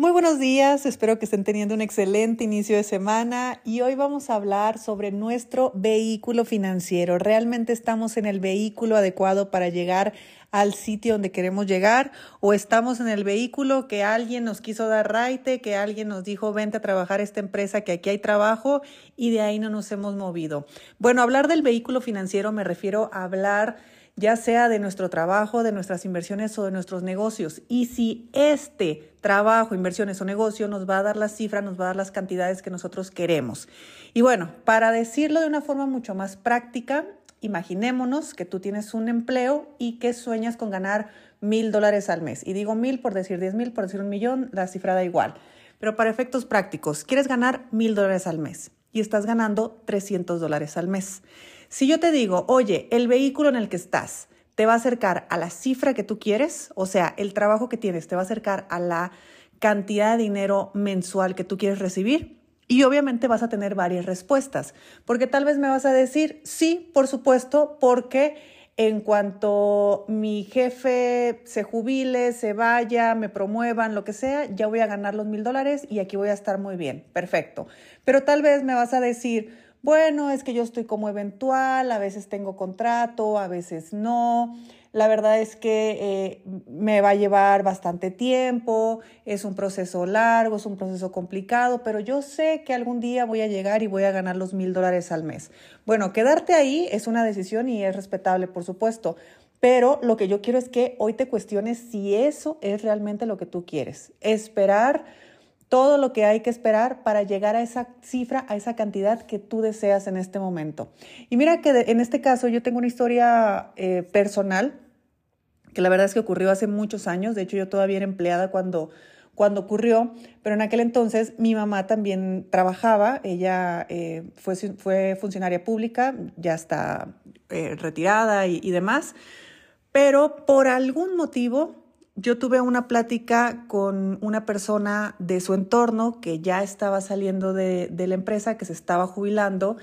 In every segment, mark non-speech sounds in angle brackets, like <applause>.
Muy buenos días, espero que estén teniendo un excelente inicio de semana y hoy vamos a hablar sobre nuestro vehículo financiero. ¿Realmente estamos en el vehículo adecuado para llegar al sitio donde queremos llegar o estamos en el vehículo que alguien nos quiso dar raite, que alguien nos dijo vente a trabajar a esta empresa, que aquí hay trabajo y de ahí no nos hemos movido? Bueno, hablar del vehículo financiero me refiero a hablar ya sea de nuestro trabajo, de nuestras inversiones o de nuestros negocios. Y si este trabajo, inversiones o negocio nos va a dar la cifra, nos va a dar las cantidades que nosotros queremos. Y bueno, para decirlo de una forma mucho más práctica, imaginémonos que tú tienes un empleo y que sueñas con ganar mil dólares al mes. Y digo mil por decir diez mil, por decir un millón, la cifra da igual. Pero para efectos prácticos, quieres ganar mil dólares al mes y estás ganando 300 dólares al mes. Si yo te digo, oye, el vehículo en el que estás te va a acercar a la cifra que tú quieres, o sea, el trabajo que tienes te va a acercar a la cantidad de dinero mensual que tú quieres recibir, y obviamente vas a tener varias respuestas, porque tal vez me vas a decir, sí, por supuesto, porque en cuanto mi jefe se jubile, se vaya, me promuevan, lo que sea, ya voy a ganar los mil dólares y aquí voy a estar muy bien. Perfecto. Pero tal vez me vas a decir, bueno, es que yo estoy como eventual, a veces tengo contrato, a veces no. La verdad es que eh, me va a llevar bastante tiempo, es un proceso largo, es un proceso complicado, pero yo sé que algún día voy a llegar y voy a ganar los mil dólares al mes. Bueno, quedarte ahí es una decisión y es respetable, por supuesto, pero lo que yo quiero es que hoy te cuestiones si eso es realmente lo que tú quieres. Esperar todo lo que hay que esperar para llegar a esa cifra, a esa cantidad que tú deseas en este momento. Y mira que en este caso yo tengo una historia eh, personal, que la verdad es que ocurrió hace muchos años, de hecho yo todavía era empleada cuando, cuando ocurrió, pero en aquel entonces mi mamá también trabajaba, ella eh, fue, fue, funcionaria pública, ya está eh, retirada y, y demás, pero por algún motivo yo tuve una plática con una persona de su entorno que ya estaba saliendo de, la empresa, que se estaba jubilando,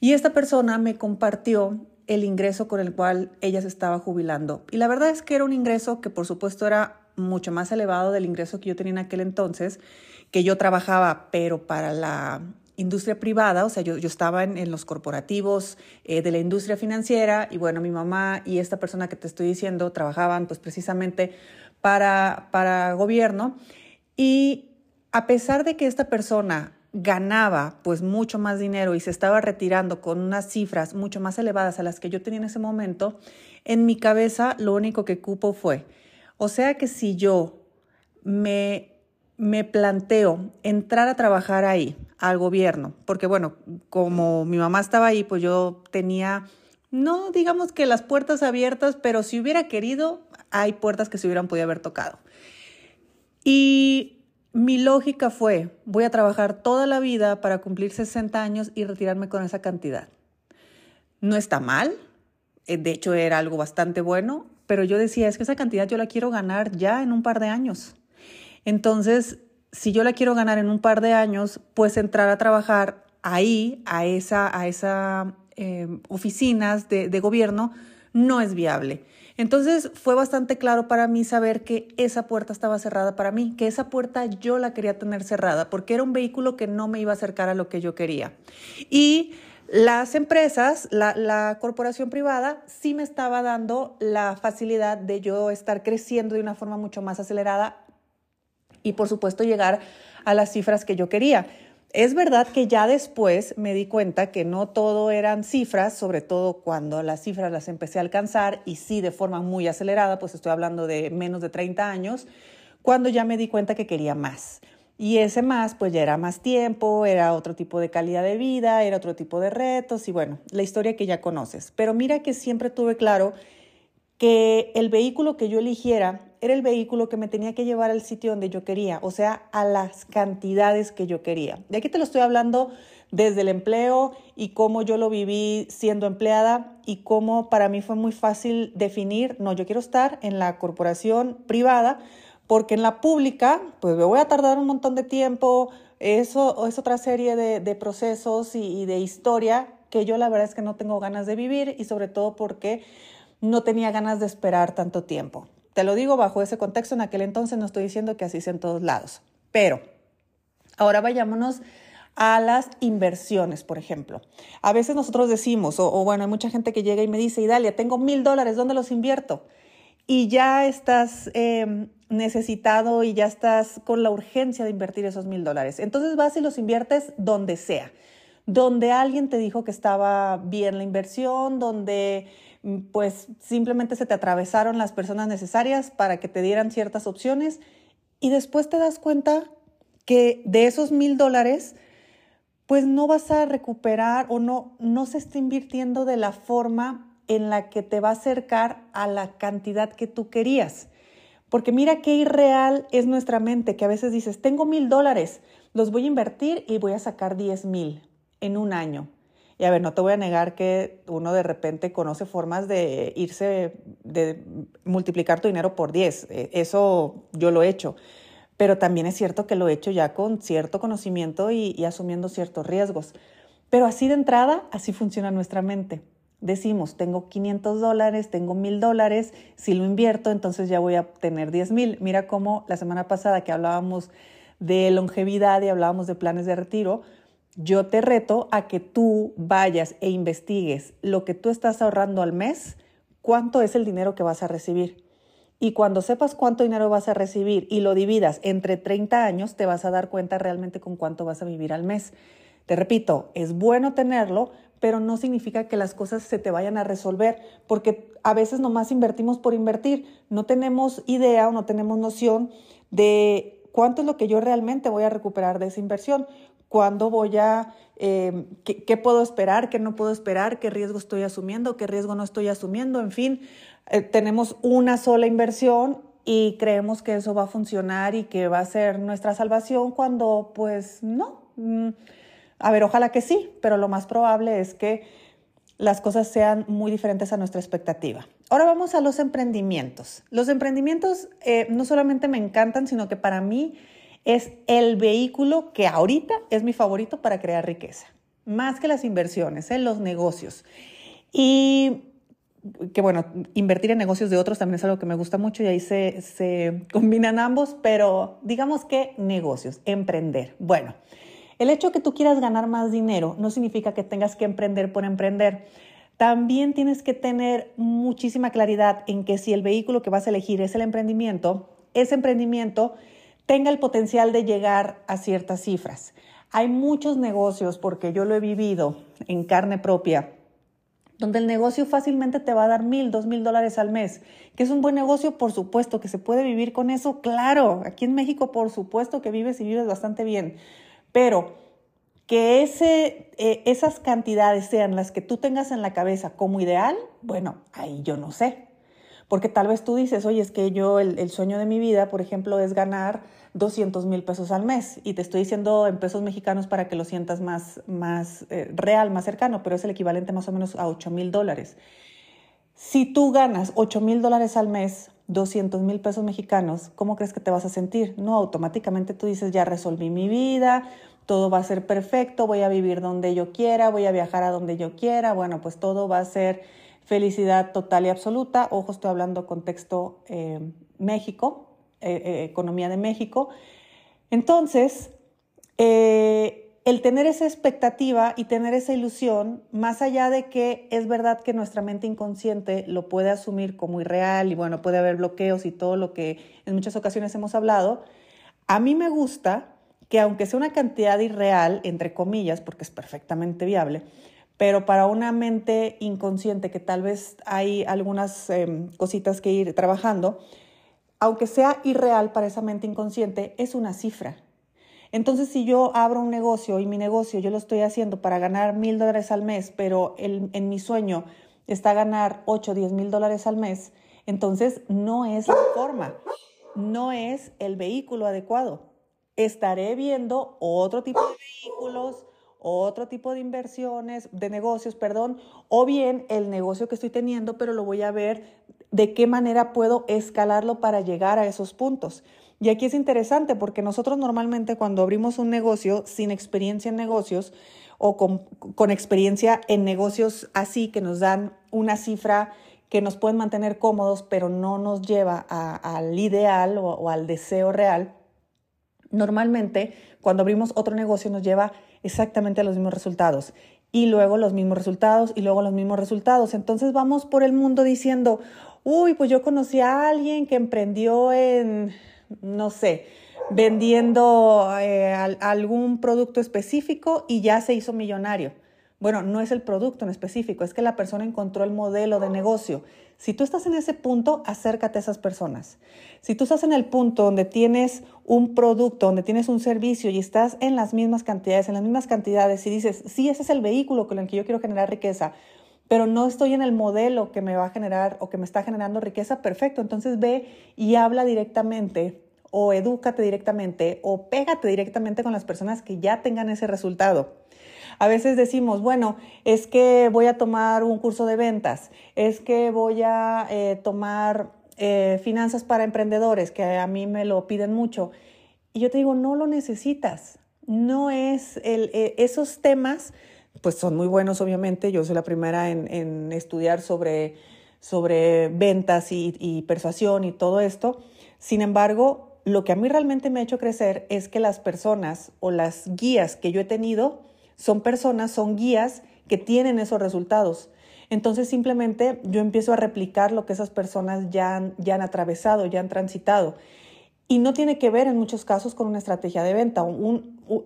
y esta persona me compartió el ingreso con el cual ella se estaba jubilando. Y la verdad es que era un ingreso que por supuesto era mucho más elevado del ingreso que yo tenía en aquel entonces, que yo trabajaba, pero para la industria privada, o sea, yo, yo estaba en, los corporativos eh, de la industria financiera y bueno, mi mamá y esta persona que te estoy diciendo trabajaban pues precisamente para, para gobierno. Y a pesar de que esta persona ganaba pues mucho más dinero y se estaba retirando con unas cifras mucho más elevadas a las que yo tenía en ese momento, en mi cabeza lo único que cupo fue, o sea que si yo me, me planteo entrar a trabajar ahí, al gobierno, porque bueno, como mi mamá estaba ahí, pues yo tenía, no digamos que las puertas abiertas, pero si hubiera querido, hay puertas que se hubieran podido haber tocado. Y mi lógica fue, voy a trabajar toda la vida para cumplir 60 años y retirarme con esa cantidad. No está mal, eh, de hecho era algo bastante bueno, pero yo decía, es que esa cantidad yo la quiero ganar ya en un par de años. Entonces, si yo la quiero ganar en un par de años, pues entrar a trabajar ahí, a esa, a esa eh, oficinas de, de gobierno, no es viable. Entonces fue bastante claro para mí saber que esa puerta estaba cerrada para mí, que esa puerta yo la quería tener cerrada, porque era un vehículo que no me iba a acercar a lo que yo quería. Y las empresas, la, corporación privada, sí me estaba dando la facilidad de yo estar creciendo de una forma mucho más acelerada y por supuesto llegar a las cifras que yo quería. Es verdad que ya después me di cuenta que no todo eran cifras, sobre todo cuando las cifras las empecé a alcanzar y sí de forma muy acelerada, pues estoy hablando de menos de 30 años, cuando ya me di cuenta que quería más. Y ese más, pues ya era más tiempo, era otro tipo de calidad de vida, era otro tipo de retos y bueno, la historia que ya conoces. Pero mira que siempre tuve claro que el vehículo que yo eligiera era el vehículo que me tenía que llevar al sitio donde yo quería, o sea, a las cantidades que yo quería. De aquí te lo estoy hablando desde el empleo y cómo yo lo viví siendo empleada y cómo para mí fue muy fácil definir, no, yo quiero estar en la corporación privada porque en la pública, pues me voy a tardar un montón de tiempo, eso es otra serie de, procesos y, de historia que yo la verdad es que no tengo ganas de vivir y sobre todo porque no tenía ganas de esperar tanto tiempo. Te lo digo bajo ese contexto, en aquel entonces no estoy diciendo que así sea en todos lados, pero ahora vayámonos a las inversiones, por ejemplo. A veces nosotros decimos, o, bueno, hay mucha gente que llega y me dice, Idalia, tengo mil dólares, ¿dónde los invierto? Y ya estás em, necesitado y ya estás con la urgencia de invertir esos mil dólares. Entonces vas y los inviertes donde sea, donde alguien te dijo que estaba bien la inversión, donde pues simplemente se te atravesaron las personas necesarias para que te dieran ciertas opciones y después te das cuenta que de esos mil dólares, pues no vas a recuperar o no, no se está invirtiendo de la forma en la que te va a acercar a la cantidad que tú querías. Porque mira qué irreal es nuestra mente, que a veces dices, tengo mil dólares, los voy a invertir y voy a sacar diez mil en un año. Y a ver, no te voy a negar que uno de repente conoce formas de irse, de multiplicar tu dinero por 10. E, eso yo lo he hecho pero también es cierto que lo he hecho ya con cierto conocimiento y, asumiendo ciertos riesgos. Pero así de entrada, así funciona nuestra mente. Decimos, tengo 500 dólares, tengo 1000 dólares, si lo invierto, entonces ya voy a tener 10 mil. Mira cómo la semana pasada que hablábamos de longevidad y hablábamos de planes de retiro, yo te reto a que tú vayas e investigues lo que tú estás ahorrando al mes, cuánto es el dinero que vas a recibir. Y cuando sepas cuánto dinero vas a recibir y lo dividas entre 30 años, te vas a dar cuenta realmente con cuánto vas a vivir al mes. Te repito, es bueno tenerlo, pero no significa que las cosas se te vayan a resolver, porque a veces nomás invertimos por invertir. No tenemos idea o no tenemos noción de cuánto es lo que yo realmente voy a recuperar de esa inversión, cuándo voy a, eh, qué, qué, puedo esperar, qué no puedo esperar, qué riesgo estoy asumiendo, qué riesgo no estoy asumiendo, en fin, eh, tenemos una sola inversión y creemos que eso va a funcionar y que va a ser nuestra salvación cuando pues no. Mm, a ver, ojalá que sí, pero lo más probable es que las cosas sean muy diferentes a nuestra expectativa. Ahora vamos a los emprendimientos. Los emprendimientos eh, no solamente me encantan, sino que para mí es el vehículo que ahorita es mi favorito para crear riqueza, más que las inversiones, en ¿eh? los negocios. Y que bueno, invertir en negocios de otros también es algo que me gusta mucho y ahí se, <laughs> combinan ambos, pero digamos que negocios, emprender. Bueno, el hecho de que tú quieras ganar más dinero no significa que tengas que emprender por emprender. También tienes que tener muchísima claridad en que si el vehículo que vas a elegir es el emprendimiento, ese emprendimiento tenga el potencial de llegar a ciertas cifras. Hay muchos negocios, porque yo lo he vivido en carne propia, donde el negocio fácilmente te va a dar mil, dos mil dólares al mes. ¿Que es un buen negocio? Por supuesto, que se puede vivir con eso, claro. Aquí en México, por supuesto que vives y vives bastante bien. Pero que ese, eh, esas cantidades sean las que tú tengas en la cabeza como ideal, bueno, ahí yo no sé. Porque tal vez tú dices, oye, es que yo, el, sueño de mi vida, por ejemplo, es ganar 200 mil pesos al mes. Y te estoy diciendo en pesos mexicanos para que lo sientas más, más eh, real, más cercano, pero es el equivalente más o menos a 8 mil dólares. Si tú ganas 8 mil dólares al mes, 200 mil pesos mexicanos, ¿cómo crees que te vas a sentir? No, automáticamente tú dices, ya resolví mi vida, todo va a ser perfecto, voy a vivir donde yo quiera, voy a viajar a donde yo quiera, bueno, pues todo va a ser felicidad total y absoluta. Ojo, estoy hablando contexto eh, México, eh, eh, economía de México. Entonces, el tener esa expectativa y tener esa ilusión, más allá de que es verdad que nuestra mente inconsciente lo puede asumir como irreal y bueno, puede haber bloqueos y todo lo que en muchas ocasiones hemos hablado, a mí me gusta que aunque sea una cantidad irreal, entre comillas, porque es perfectamente viable, pero para una mente inconsciente que tal vez hay algunas em, cositas que ir trabajando, aunque sea irreal para esa mente inconsciente, es una cifra. Entonces, si yo abro un negocio y mi negocio yo lo estoy haciendo para ganar mil dólares al mes, pero en mi sueño está ganar 8 o 10 mil dólares al mes, entonces no es la forma, no es el vehículo adecuado. Estaré viendo otro tipo de vehículos, otro tipo de inversiones, de negocios, perdón, o bien el negocio que estoy teniendo, pero lo voy a ver de qué manera puedo escalarlo para llegar a esos puntos. Y aquí es interesante porque nosotros normalmente cuando abrimos un negocio sin experiencia en negocios o con, experiencia en negocios así que nos dan una cifra que nos pueden mantener cómodos, pero no nos lleva al ideal o al deseo real, normalmente cuando abrimos otro negocio nos lleva exactamente los mismos resultados y luego los mismos resultados y luego los mismos resultados. Entonces vamos por el mundo diciendo, uy, pues yo conocí a alguien que emprendió en, no sé, vendiendo eh, algún producto específico y ya se hizo millonario. Bueno, no es el producto en específico, es que la persona encontró el modelo de negocio. Si tú estás en ese punto, acércate a esas personas. Si tú estás en el punto donde tienes un producto, donde tienes un servicio y estás en las mismas cantidades, en las mismas cantidades y dices, sí, ese es el vehículo con el que yo quiero generar riqueza, pero no estoy en el modelo que me va a generar o que me está generando riqueza, perfecto. Entonces ve y habla directamente o edúcate directamente o pégate directamente con las personas que ya tengan ese resultado. A veces decimos, bueno, es que voy a tomar un curso de ventas, es que voy a eh, tomar eh, finanzas para emprendedores, que a mí me lo piden mucho. Y yo te digo, no lo necesitas. No es el, eh, esos temas, pues son muy buenos, obviamente. Yo soy la primera en, estudiar sobre, sobre ventas y, y persuasión y todo esto. Sin embargo, lo que a mí realmente me ha hecho crecer es que las personas o las guías que yo he tenido son personas, son guías que tienen esos resultados. Entonces simplemente yo empiezo a replicar lo que esas personas ya han, atravesado, ya han transitado. Y no tiene que ver en muchos casos con una estrategia de venta.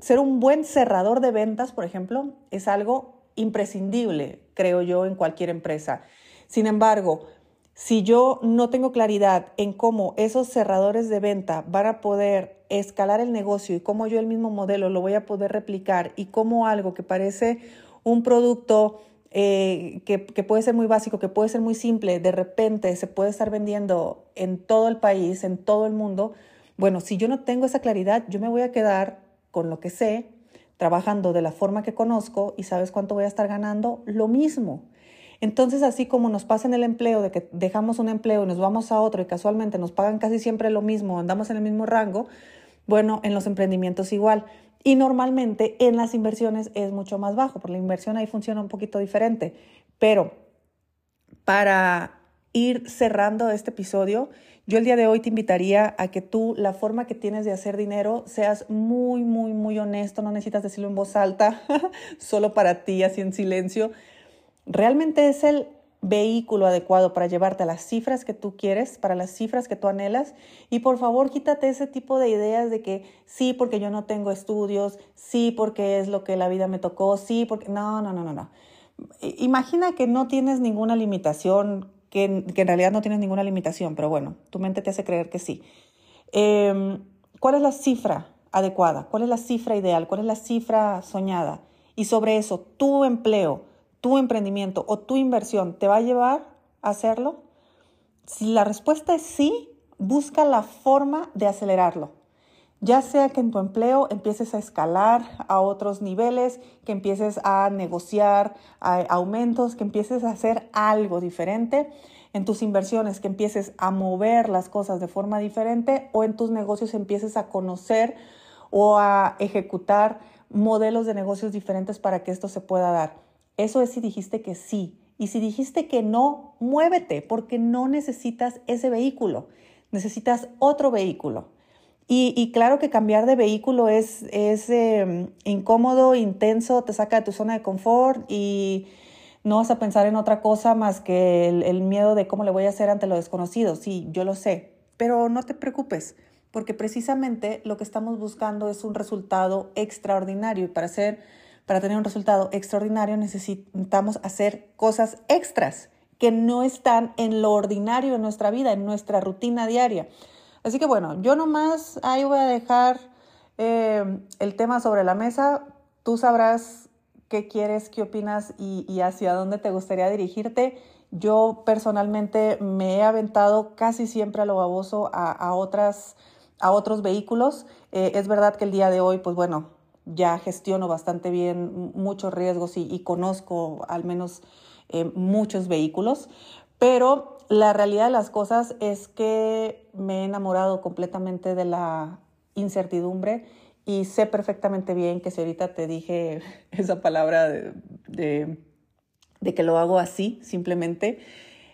ser un buen cerrador de ventas, por ejemplo, es algo imprescindible, creo yo, en cualquier empresa. Sin embargo, si yo no tengo claridad en cómo esos cerradores de venta van a poder escalar el negocio y cómo yo el mismo modelo lo voy a poder replicar y cómo algo que parece un producto eh, que, que, puede ser muy básico, que puede ser muy simple, de repente se puede estar vendiendo en todo el país, en todo el mundo, bueno, si yo no tengo esa claridad, yo me voy a quedar con lo que sé, trabajando de la forma que conozco y sabes cuánto voy a estar ganando, lo mismo. Entonces, así como nos pasa en el empleo, de que dejamos un empleo y nos vamos a otro y casualmente nos pagan casi siempre lo mismo, andamos en el mismo rango, bueno, en los emprendimientos igual. Y normalmente en las inversiones es mucho más bajo, porque la inversión ahí funciona un poquito diferente. Pero para ir cerrando este episodio, yo el día de hoy te invitaría a que tú, la forma que tienes de hacer dinero, seas muy, muy, muy honesto, no necesitas decirlo en voz alta, <laughs> solo para ti, así en silencio, realmente es el vehículo adecuado para llevarte a las cifras que tú quieres, para las cifras que tú anhelas. Y por favor, quítate ese tipo de ideas de que sí, porque yo no tengo estudios, sí, porque es lo que la vida me tocó, sí, porque... No, no, no, no, no. Imagina que no tienes ninguna limitación, que, en realidad no tienes ninguna limitación, pero bueno, tu mente te hace creer que sí. Em, ¿Cuál es la cifra adecuada? ¿Cuál es la cifra ideal? ¿Cuál es la cifra soñada? Y sobre eso, tu empleo, tu emprendimiento o tu inversión te va a llevar a hacerlo? Si la respuesta es sí, busca la forma de acelerarlo. Ya sea que en tu empleo empieces a escalar a otros niveles, que empieces a negociar aumentos, que empieces a hacer algo diferente en tus inversiones, que empieces a mover las cosas de forma diferente o en tus negocios empieces a conocer o a ejecutar modelos de negocios diferentes para que esto se pueda dar. Eso es si dijiste que sí. Y si dijiste que no, muévete porque no necesitas ese vehículo, necesitas otro vehículo. Y, claro que cambiar de vehículo es, es em, incómodo, intenso, te saca de tu zona de confort y no vas a pensar en otra cosa más que el, el miedo de cómo le voy a hacer ante lo desconocido. Sí, yo lo sé, pero no te preocupes porque precisamente lo que estamos buscando es un resultado extraordinario y para hacer para tener un resultado extraordinario necesitamos hacer cosas extras que no están en lo ordinario de nuestra vida, en nuestra rutina diaria. Así que bueno, yo nomás ahí voy a dejar eh, el tema sobre la mesa. Tú sabrás qué quieres, qué opinas y, hacia dónde te gustaría dirigirte. Yo personalmente me he aventado casi siempre a lo baboso a, otras, a otros vehículos. Eh, es verdad que el día de hoy, pues bueno, ya gestiono bastante bien muchos riesgos y, conozco al menos eh, muchos vehículos, pero la realidad de las cosas es que me he enamorado completamente de la incertidumbre y sé perfectamente bien que si ahorita te dije <laughs> esa palabra de, de que lo hago así, simplemente,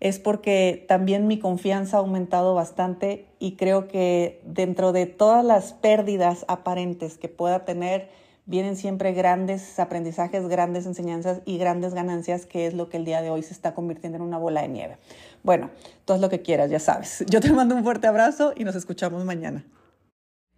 es porque también mi confianza ha aumentado bastante y creo que dentro de todas las pérdidas aparentes que pueda tener, vienen siempre grandes aprendizajes, grandes enseñanzas y grandes ganancias, que es lo que el día de hoy se está convirtiendo en una bola de nieve. Bueno, todo lo que quieras, ya sabes. Yo te mando un fuerte abrazo y nos escuchamos mañana.